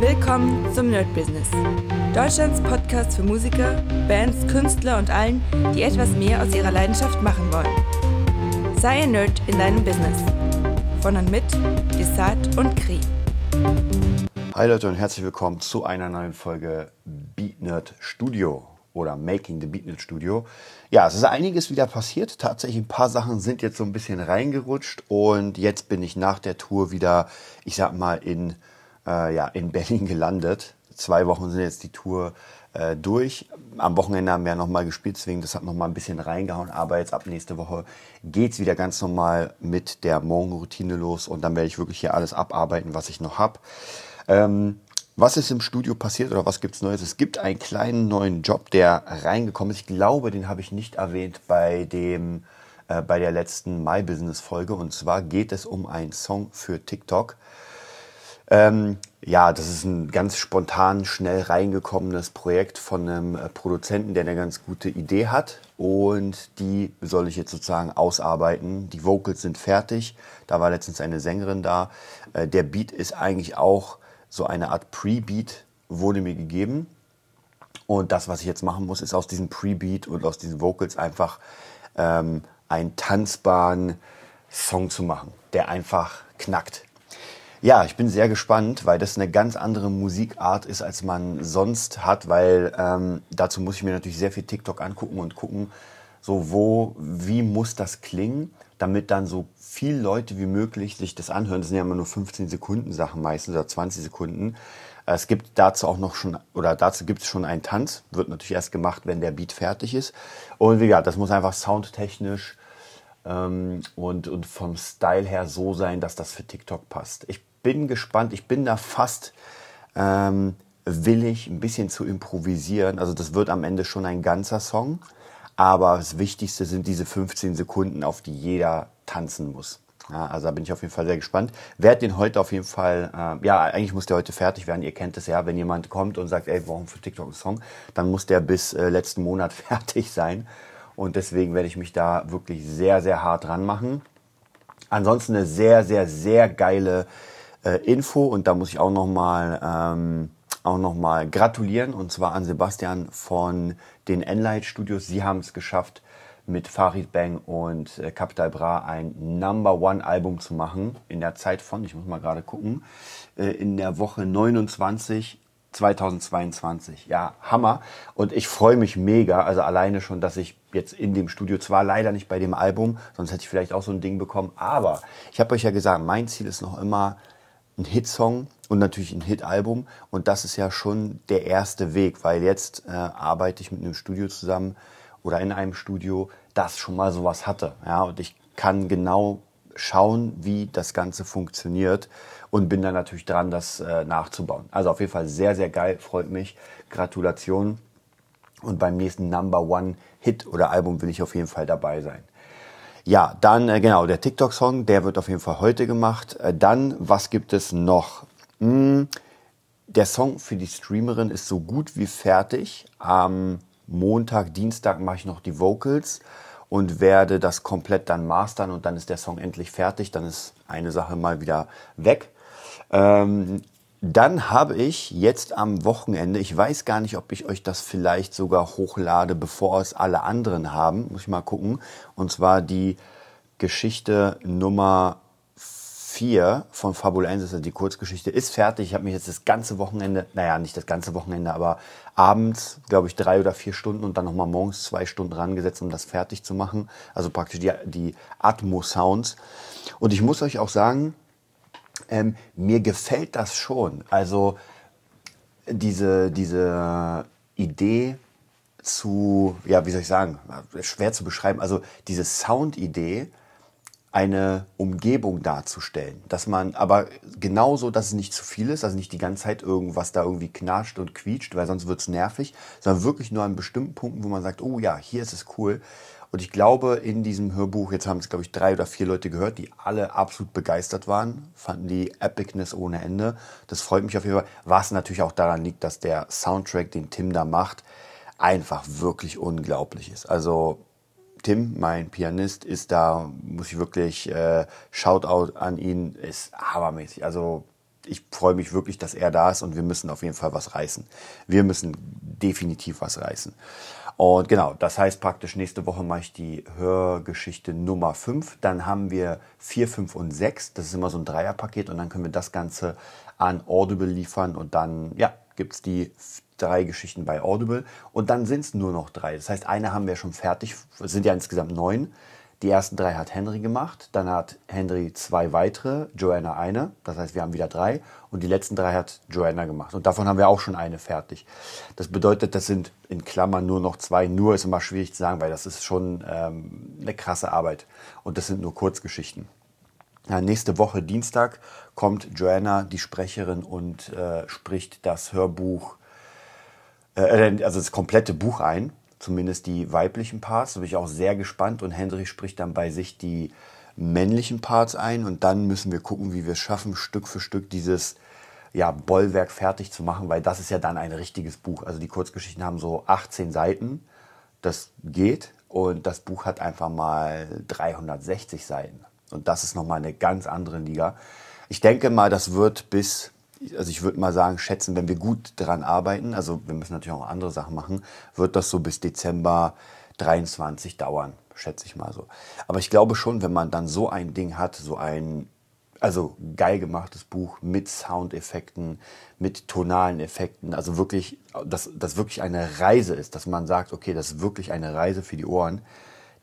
Willkommen zum Nerd Business. Deutschlands Podcast für Musiker, Bands, Künstler und allen, die etwas mehr aus ihrer Leidenschaft machen wollen. Sei ein Nerd in deinem Business. Von und mit Desart und Kri. Hi Leute und herzlich willkommen zu einer neuen Folge Beat Nerd Studio oder Making the Beat Nerd Studio. Ja, es ist einiges wieder passiert. Tatsächlich ein paar Sachen sind jetzt so ein bisschen reingerutscht und jetzt bin ich nach der Tour wieder, ich sag mal, in äh, ja, in Berlin gelandet. Zwei Wochen sind jetzt die Tour äh, durch. Am Wochenende haben wir ja nochmal gespielt, deswegen das hat nochmal ein bisschen reingehauen. Aber jetzt ab nächste Woche geht's wieder ganz normal mit der Morgenroutine los und dann werde ich wirklich hier alles abarbeiten, was ich noch habe. Ähm, was ist im Studio passiert oder was gibt's Neues? Es gibt einen kleinen neuen Job, der reingekommen ist. Ich glaube, den habe ich nicht erwähnt bei dem äh, bei der letzten My Business Folge. Und zwar geht es um einen Song für TikTok. Ähm, ja, das ist ein ganz spontan, schnell reingekommenes Projekt von einem äh, Produzenten, der eine ganz gute Idee hat. Und die soll ich jetzt sozusagen ausarbeiten. Die Vocals sind fertig. Da war letztens eine Sängerin da. Äh, der Beat ist eigentlich auch so eine Art Pre-Beat, wurde mir gegeben. Und das, was ich jetzt machen muss, ist aus diesem Pre-Beat und aus diesen Vocals einfach ähm, einen tanzbaren Song zu machen, der einfach knackt. Ja, ich bin sehr gespannt, weil das eine ganz andere Musikart ist, als man sonst hat, weil ähm, dazu muss ich mir natürlich sehr viel TikTok angucken und gucken, so wo, wie muss das klingen, damit dann so viele Leute wie möglich sich das anhören. Das sind ja immer nur 15 Sekunden Sachen meistens oder 20 Sekunden. Es gibt dazu auch noch schon, oder dazu gibt es schon einen Tanz, wird natürlich erst gemacht, wenn der Beat fertig ist. Und wie gesagt, das muss einfach soundtechnisch ähm, und, und vom Style her so sein, dass das für TikTok passt. Ich bin gespannt, ich bin da fast ähm, willig, ein bisschen zu improvisieren. Also das wird am Ende schon ein ganzer Song, aber das Wichtigste sind diese 15 Sekunden, auf die jeder tanzen muss. Ja, also da bin ich auf jeden Fall sehr gespannt. Werd den heute auf jeden Fall, äh, ja, eigentlich muss der heute fertig werden. Ihr kennt es ja, wenn jemand kommt und sagt, ey, warum für TikTok einen Song, dann muss der bis äh, letzten Monat fertig sein. Und deswegen werde ich mich da wirklich sehr, sehr hart dran machen. Ansonsten eine sehr, sehr, sehr geile äh, Info und da muss ich auch nochmal ähm, auch noch mal gratulieren und zwar an Sebastian von den Enlight Studios. Sie haben es geschafft, mit Farid Bang und äh, Capital Bra ein Number One Album zu machen in der Zeit von, ich muss mal gerade gucken, äh, in der Woche 29 2022. Ja, Hammer. Und ich freue mich mega. Also alleine schon, dass ich jetzt in dem Studio, zwar leider nicht bei dem Album, sonst hätte ich vielleicht auch so ein Ding bekommen, aber ich habe euch ja gesagt, mein Ziel ist noch immer ein Hitsong und natürlich ein Hit-Album. Und das ist ja schon der erste Weg, weil jetzt äh, arbeite ich mit einem Studio zusammen oder in einem Studio, das schon mal sowas hatte. Ja, und ich kann genau schauen, wie das Ganze funktioniert und bin dann natürlich dran, das äh, nachzubauen. Also auf jeden Fall sehr, sehr geil, freut mich. Gratulation. Und beim nächsten Number One Hit oder Album will ich auf jeden Fall dabei sein. Ja, dann äh, genau, der TikTok-Song, der wird auf jeden Fall heute gemacht. Äh, dann, was gibt es noch? Hm, der Song für die Streamerin ist so gut wie fertig. Am Montag, Dienstag mache ich noch die Vocals und werde das komplett dann mastern und dann ist der Song endlich fertig. Dann ist eine Sache mal wieder weg. Ähm, dann habe ich jetzt am Wochenende, ich weiß gar nicht, ob ich euch das vielleicht sogar hochlade, bevor es alle anderen haben, muss ich mal gucken. Und zwar die Geschichte Nummer 4 von Fabulensis, also die Kurzgeschichte, ist fertig. Ich habe mich jetzt das ganze Wochenende, naja, nicht das ganze Wochenende, aber abends, glaube ich, drei oder vier Stunden und dann nochmal morgens zwei Stunden rangesetzt, um das fertig zu machen. Also praktisch die, die Atmo-Sounds. Und ich muss euch auch sagen, ähm, mir gefällt das schon. Also diese, diese Idee zu, ja, wie soll ich sagen, schwer zu beschreiben, also diese Soundidee, eine Umgebung darzustellen. Dass man aber genauso, dass es nicht zu viel ist, also nicht die ganze Zeit irgendwas da irgendwie knascht und quietscht, weil sonst wird es nervig, sondern wirklich nur an bestimmten Punkten, wo man sagt, oh ja, hier ist es cool. Und ich glaube, in diesem Hörbuch, jetzt haben es, glaube ich, drei oder vier Leute gehört, die alle absolut begeistert waren, fanden die Epicness ohne Ende. Das freut mich auf jeden Fall. Was natürlich auch daran liegt, dass der Soundtrack, den Tim da macht, einfach wirklich unglaublich ist. Also Tim, mein Pianist, ist da, muss ich wirklich, äh, Shoutout an ihn, ist hammermäßig. Also ich freue mich wirklich, dass er da ist und wir müssen auf jeden Fall was reißen. Wir müssen definitiv was reißen. Und genau, das heißt praktisch, nächste Woche mache ich die Hörgeschichte Nummer 5. Dann haben wir 4, 5 und 6. Das ist immer so ein Dreierpaket und dann können wir das Ganze an Audible liefern und dann, ja, gibt es die drei Geschichten bei Audible und dann sind es nur noch drei. Das heißt, eine haben wir schon fertig, es sind ja insgesamt neun. Die ersten drei hat Henry gemacht, dann hat Henry zwei weitere, Joanna eine, das heißt, wir haben wieder drei und die letzten drei hat Joanna gemacht und davon haben wir auch schon eine fertig. Das bedeutet, das sind in Klammern nur noch zwei, nur ist immer schwierig zu sagen, weil das ist schon ähm, eine krasse Arbeit und das sind nur Kurzgeschichten. Ja, nächste Woche Dienstag kommt Joanna, die Sprecherin, und äh, spricht das Hörbuch, äh, also das komplette Buch ein zumindest die weiblichen Parts. Da bin ich auch sehr gespannt und Hendrik spricht dann bei sich die männlichen Parts ein und dann müssen wir gucken, wie wir es schaffen, Stück für Stück dieses ja, Bollwerk fertig zu machen, weil das ist ja dann ein richtiges Buch. Also die Kurzgeschichten haben so 18 Seiten, das geht und das Buch hat einfach mal 360 Seiten und das ist nochmal eine ganz andere Liga. Ich denke mal, das wird bis also ich würde mal sagen, schätzen, wenn wir gut daran arbeiten, also wir müssen natürlich auch andere Sachen machen, wird das so bis Dezember 23 dauern, schätze ich mal so. Aber ich glaube schon, wenn man dann so ein Ding hat, so ein also geil gemachtes Buch mit Soundeffekten, mit tonalen Effekten, also wirklich, dass das wirklich eine Reise ist, dass man sagt, okay, das ist wirklich eine Reise für die Ohren,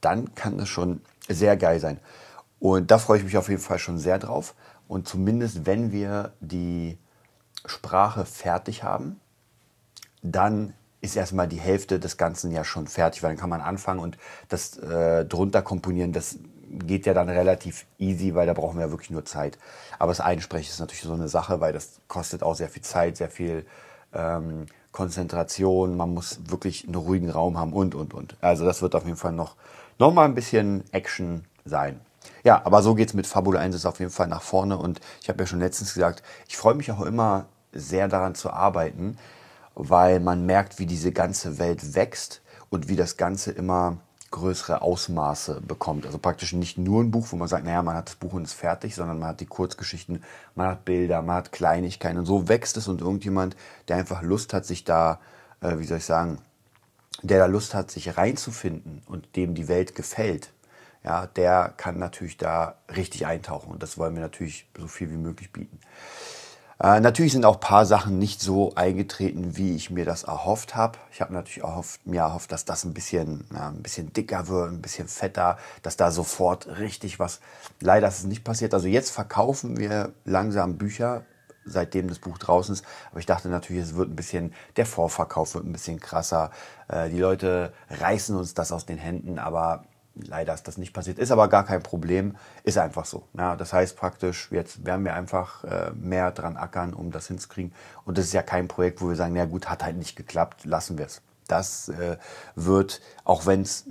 dann kann das schon sehr geil sein. Und da freue ich mich auf jeden Fall schon sehr drauf. Und zumindest wenn wir die Sprache fertig haben, dann ist erstmal die Hälfte des Ganzen ja schon fertig, weil dann kann man anfangen und das äh, drunter komponieren, das geht ja dann relativ easy, weil da brauchen wir ja wirklich nur Zeit. Aber das Einsprechen ist natürlich so eine Sache, weil das kostet auch sehr viel Zeit, sehr viel ähm, Konzentration, man muss wirklich einen ruhigen Raum haben und, und, und. Also das wird auf jeden Fall noch, noch mal ein bisschen Action sein. Ja, aber so geht es mit Fabula 1 auf jeden Fall nach vorne und ich habe ja schon letztens gesagt, ich freue mich auch immer sehr daran zu arbeiten, weil man merkt, wie diese ganze Welt wächst und wie das Ganze immer größere Ausmaße bekommt. Also praktisch nicht nur ein Buch, wo man sagt, naja, man hat das Buch und ist fertig, sondern man hat die Kurzgeschichten, man hat Bilder, man hat Kleinigkeiten und so wächst es und irgendjemand, der einfach Lust hat, sich da, äh, wie soll ich sagen, der da Lust hat, sich reinzufinden und dem die Welt gefällt, ja, der kann natürlich da richtig eintauchen und das wollen wir natürlich so viel wie möglich bieten. Äh, natürlich sind auch ein paar Sachen nicht so eingetreten, wie ich mir das erhofft habe. Ich habe natürlich erhofft, mir erhofft, dass das ein bisschen, ja, ein bisschen dicker wird, ein bisschen fetter, dass da sofort richtig was. Leider ist es nicht passiert. Also jetzt verkaufen wir langsam Bücher, seitdem das Buch draußen ist. Aber ich dachte natürlich, es wird ein bisschen, der Vorverkauf wird ein bisschen krasser. Äh, die Leute reißen uns das aus den Händen, aber Leider ist das nicht passiert, ist aber gar kein Problem, ist einfach so. Ja, das heißt praktisch, jetzt werden wir einfach äh, mehr dran ackern, um das hinzukriegen. Und das ist ja kein Projekt, wo wir sagen, na gut, hat halt nicht geklappt, lassen wir es. Das äh, wird, auch wenn es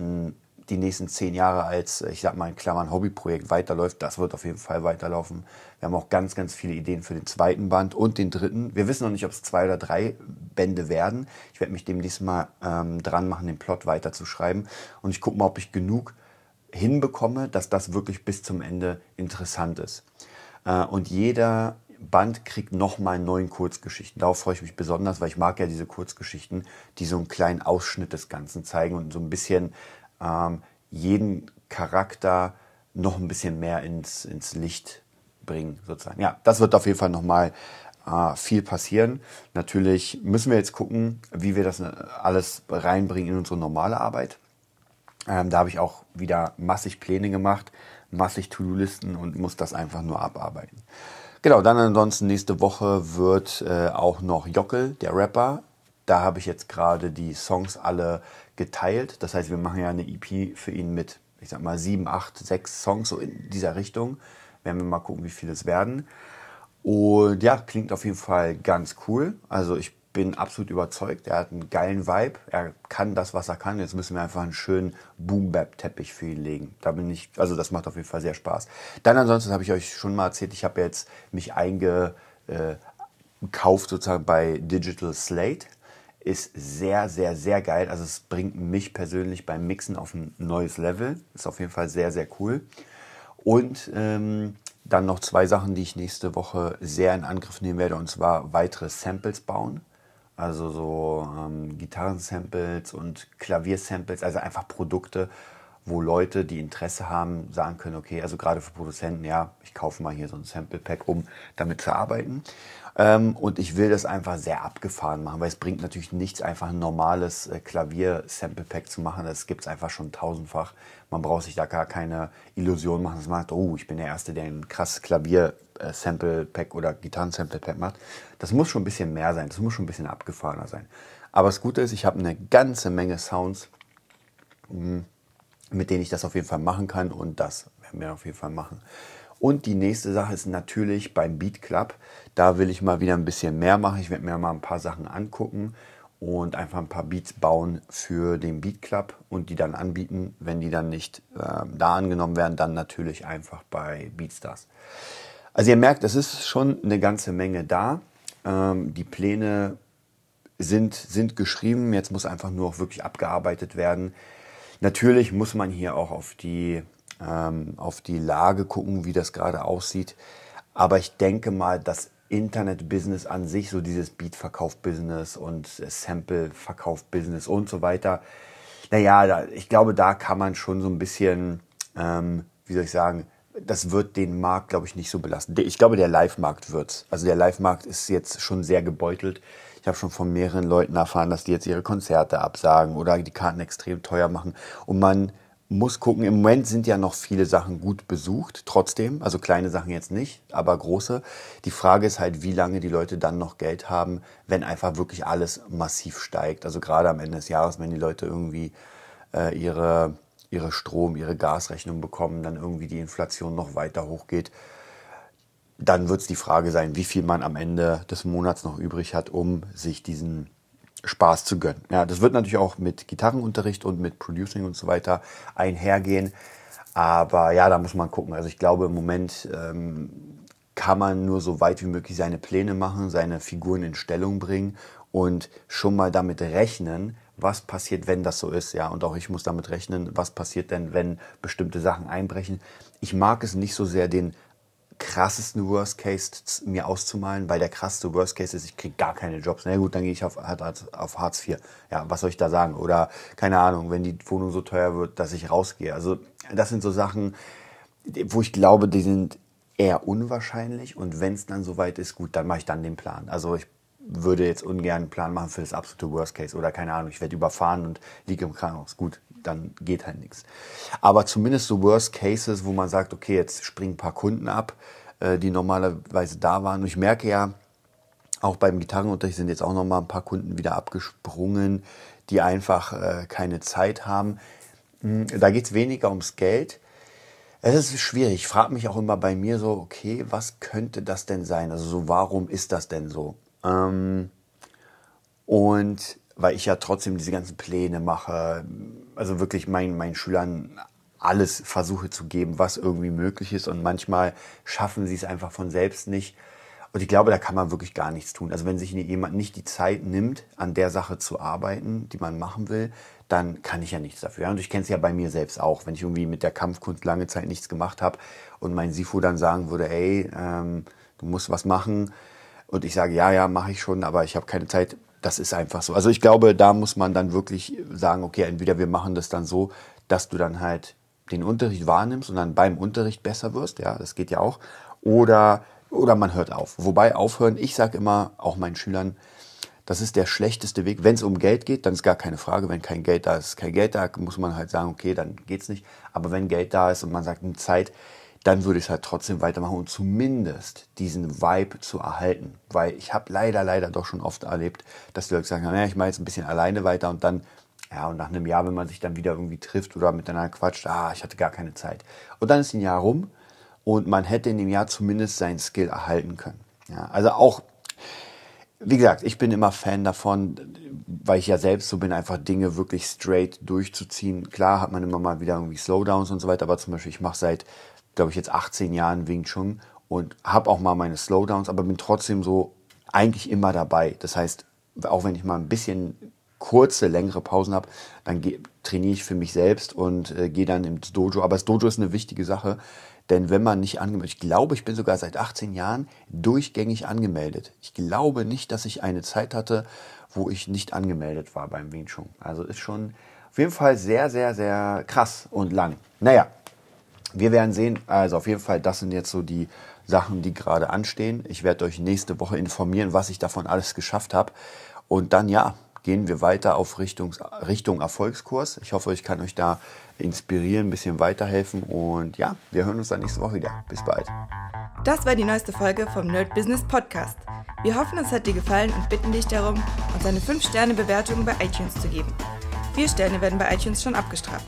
die nächsten zehn Jahre als, ich sag mal in Klammern, Hobbyprojekt weiterläuft, das wird auf jeden Fall weiterlaufen. Wir haben auch ganz, ganz viele Ideen für den zweiten Band und den dritten. Wir wissen noch nicht, ob es zwei oder drei Bände werden. Ich werde mich demnächst mal ähm, dran machen, den Plot weiterzuschreiben. Und ich gucke mal, ob ich genug hinbekomme, dass das wirklich bis zum Ende interessant ist. Äh, und jeder Band kriegt nochmal neuen Kurzgeschichten. Darauf freue ich mich besonders, weil ich mag ja diese Kurzgeschichten, die so einen kleinen Ausschnitt des Ganzen zeigen und so ein bisschen ähm, jeden Charakter noch ein bisschen mehr ins, ins Licht bringen, sozusagen. Ja, das wird auf jeden Fall nochmal äh, viel passieren. Natürlich müssen wir jetzt gucken, wie wir das äh, alles reinbringen in unsere normale Arbeit. Ähm, da habe ich auch wieder massig Pläne gemacht, massig To-Do-Listen und muss das einfach nur abarbeiten. Genau, dann ansonsten nächste Woche wird äh, auch noch Jockel, der Rapper. Da habe ich jetzt gerade die Songs alle geteilt. Das heißt, wir machen ja eine EP für ihn mit, ich sag mal, sieben, acht, sechs Songs so in dieser Richtung. Werden wir mal gucken, wie viele es werden. Und ja, klingt auf jeden Fall ganz cool. Also ich bin absolut überzeugt. Er hat einen geilen Vibe. Er kann das, was er kann. Jetzt müssen wir einfach einen schönen Boom-Bap-Teppich für ihn legen. Da bin ich, also das macht auf jeden Fall sehr Spaß. Dann ansonsten habe ich euch schon mal erzählt, ich habe jetzt mich eingekauft äh, sozusagen bei Digital Slate. Ist sehr, sehr, sehr geil. Also es bringt mich persönlich beim Mixen auf ein neues Level. Ist auf jeden Fall sehr, sehr cool. Und ähm, dann noch zwei Sachen, die ich nächste Woche sehr in Angriff nehmen werde, und zwar weitere Samples bauen. Also so ähm, Gitarrensamples und Klaviersamples, also einfach Produkte, wo Leute, die Interesse haben, sagen können, okay, also gerade für Produzenten, ja, ich kaufe mal hier so ein Sample Pack, um damit zu arbeiten. Ähm, und ich will das einfach sehr abgefahren machen, weil es bringt natürlich nichts, einfach ein normales äh, Klavier-Sample-Pack zu machen. Das gibt es einfach schon tausendfach. Man braucht sich da gar keine Illusion machen, dass man sagt, oh, ich bin der Erste, der ein krasses Klavier-Sample-Pack oder Gitarren-Sample-Pack macht. Das muss schon ein bisschen mehr sein, das muss schon ein bisschen abgefahrener sein. Aber das Gute ist, ich habe eine ganze Menge Sounds, hm, mit denen ich das auf jeden Fall machen kann und das werden wir auf jeden Fall machen. Und die nächste Sache ist natürlich beim Beat Club. Da will ich mal wieder ein bisschen mehr machen. Ich werde mir mal ein paar Sachen angucken und einfach ein paar Beats bauen für den Beat Club und die dann anbieten. Wenn die dann nicht äh, da angenommen werden, dann natürlich einfach bei Beatstars. Also ihr merkt, es ist schon eine ganze Menge da. Ähm, die Pläne sind, sind geschrieben. Jetzt muss einfach nur auch wirklich abgearbeitet werden. Natürlich muss man hier auch auf die ähm, auf die Lage gucken, wie das gerade aussieht. Aber ich denke mal, das Internet-Business an sich, so dieses Beat-Verkauf-Business und Sample-Verkauf-Business und so weiter, naja, da, ich glaube, da kann man schon so ein bisschen, ähm, wie soll ich sagen, das wird den Markt, glaube ich, nicht so belasten. Ich glaube, der Live-Markt wird's. Also der Live-Markt ist jetzt schon sehr gebeutelt. Ich habe schon von mehreren Leuten erfahren, dass die jetzt ihre Konzerte absagen oder die Karten extrem teuer machen. Und man muss gucken, im Moment sind ja noch viele Sachen gut besucht, trotzdem, also kleine Sachen jetzt nicht, aber große. Die Frage ist halt, wie lange die Leute dann noch Geld haben, wenn einfach wirklich alles massiv steigt. Also gerade am Ende des Jahres, wenn die Leute irgendwie äh, ihre, ihre Strom, ihre Gasrechnung bekommen, dann irgendwie die Inflation noch weiter hochgeht, dann wird es die Frage sein, wie viel man am Ende des Monats noch übrig hat, um sich diesen Spaß zu gönnen. Ja, das wird natürlich auch mit Gitarrenunterricht und mit Producing und so weiter einhergehen. Aber ja, da muss man gucken. Also ich glaube, im Moment ähm, kann man nur so weit wie möglich seine Pläne machen, seine Figuren in Stellung bringen und schon mal damit rechnen, was passiert, wenn das so ist. Ja, und auch ich muss damit rechnen, was passiert denn, wenn bestimmte Sachen einbrechen. Ich mag es nicht so sehr, den krassesten Worst Case mir auszumalen, weil der krasseste Worst Case ist, ich kriege gar keine Jobs. Na gut, dann gehe ich auf, auf Hartz IV. Ja, was soll ich da sagen? Oder keine Ahnung, wenn die Wohnung so teuer wird, dass ich rausgehe. Also das sind so Sachen, wo ich glaube, die sind eher unwahrscheinlich. Und wenn es dann soweit ist, gut, dann mache ich dann den Plan. Also ich würde jetzt ungern einen Plan machen für das absolute Worst Case. Oder keine Ahnung, ich werde überfahren und liege im Krankenhaus. Gut, dann geht halt nichts. Aber zumindest so Worst Cases, wo man sagt, okay, jetzt springen ein paar Kunden ab, äh, die normalerweise da waren. Und ich merke ja, auch beim Gitarrenunterricht sind jetzt auch noch mal ein paar Kunden wieder abgesprungen, die einfach äh, keine Zeit haben. Hm, da geht es weniger ums Geld. Es ist schwierig. Ich frage mich auch immer bei mir so, okay, was könnte das denn sein? Also so, warum ist das denn so? Ähm, und weil ich ja trotzdem diese ganzen Pläne mache, also wirklich meinen, meinen Schülern alles versuche zu geben, was irgendwie möglich ist. Und manchmal schaffen sie es einfach von selbst nicht. Und ich glaube, da kann man wirklich gar nichts tun. Also wenn sich jemand nicht die Zeit nimmt, an der Sache zu arbeiten, die man machen will, dann kann ich ja nichts dafür. Und ich kenne es ja bei mir selbst auch, wenn ich irgendwie mit der Kampfkunst lange Zeit nichts gemacht habe und mein Sifu dann sagen würde, ey, ähm, du musst was machen. Und ich sage, ja, ja, mache ich schon, aber ich habe keine Zeit das ist einfach so. Also ich glaube, da muss man dann wirklich sagen, okay, entweder wir machen das dann so, dass du dann halt den Unterricht wahrnimmst und dann beim Unterricht besser wirst, ja, das geht ja auch, oder, oder man hört auf. Wobei aufhören, ich sage immer auch meinen Schülern, das ist der schlechteste Weg. Wenn es um Geld geht, dann ist gar keine Frage. Wenn kein Geld da ist, kein Geld da, muss man halt sagen, okay, dann geht's nicht. Aber wenn Geld da ist und man sagt, eine Zeit, dann würde ich es halt trotzdem weitermachen und zumindest diesen Vibe zu erhalten. Weil ich habe leider, leider doch schon oft erlebt, dass die Leute sagen, naja, ich mache jetzt ein bisschen alleine weiter und dann, ja, und nach einem Jahr, wenn man sich dann wieder irgendwie trifft oder miteinander quatscht, ah, ich hatte gar keine Zeit. Und dann ist ein Jahr rum und man hätte in dem Jahr zumindest seinen Skill erhalten können. Ja, also auch, wie gesagt, ich bin immer Fan davon, weil ich ja selbst so bin, einfach Dinge wirklich straight durchzuziehen. Klar hat man immer mal wieder irgendwie Slowdowns und so weiter, aber zum Beispiel, ich mache seit glaube ich, jetzt 18 Jahren Wing Chun und habe auch mal meine Slowdowns, aber bin trotzdem so eigentlich immer dabei. Das heißt, auch wenn ich mal ein bisschen kurze, längere Pausen habe, dann trainiere ich für mich selbst und äh, gehe dann ins Dojo. Aber das Dojo ist eine wichtige Sache, denn wenn man nicht angemeldet, ich glaube, ich bin sogar seit 18 Jahren durchgängig angemeldet. Ich glaube nicht, dass ich eine Zeit hatte, wo ich nicht angemeldet war beim Wing Chun. Also ist schon auf jeden Fall sehr, sehr, sehr krass und lang. Naja, wir werden sehen. Also auf jeden Fall, das sind jetzt so die Sachen, die gerade anstehen. Ich werde euch nächste Woche informieren, was ich davon alles geschafft habe. Und dann ja, gehen wir weiter auf Richtung, Richtung Erfolgskurs. Ich hoffe, ich kann euch da inspirieren, ein bisschen weiterhelfen. Und ja, wir hören uns dann nächste Woche wieder. Bis bald. Das war die neueste Folge vom Nerd Business Podcast. Wir hoffen, es hat dir gefallen und bitten dich darum, uns eine 5-Sterne-Bewertung bei iTunes zu geben. Vier Sterne werden bei iTunes schon abgestraft.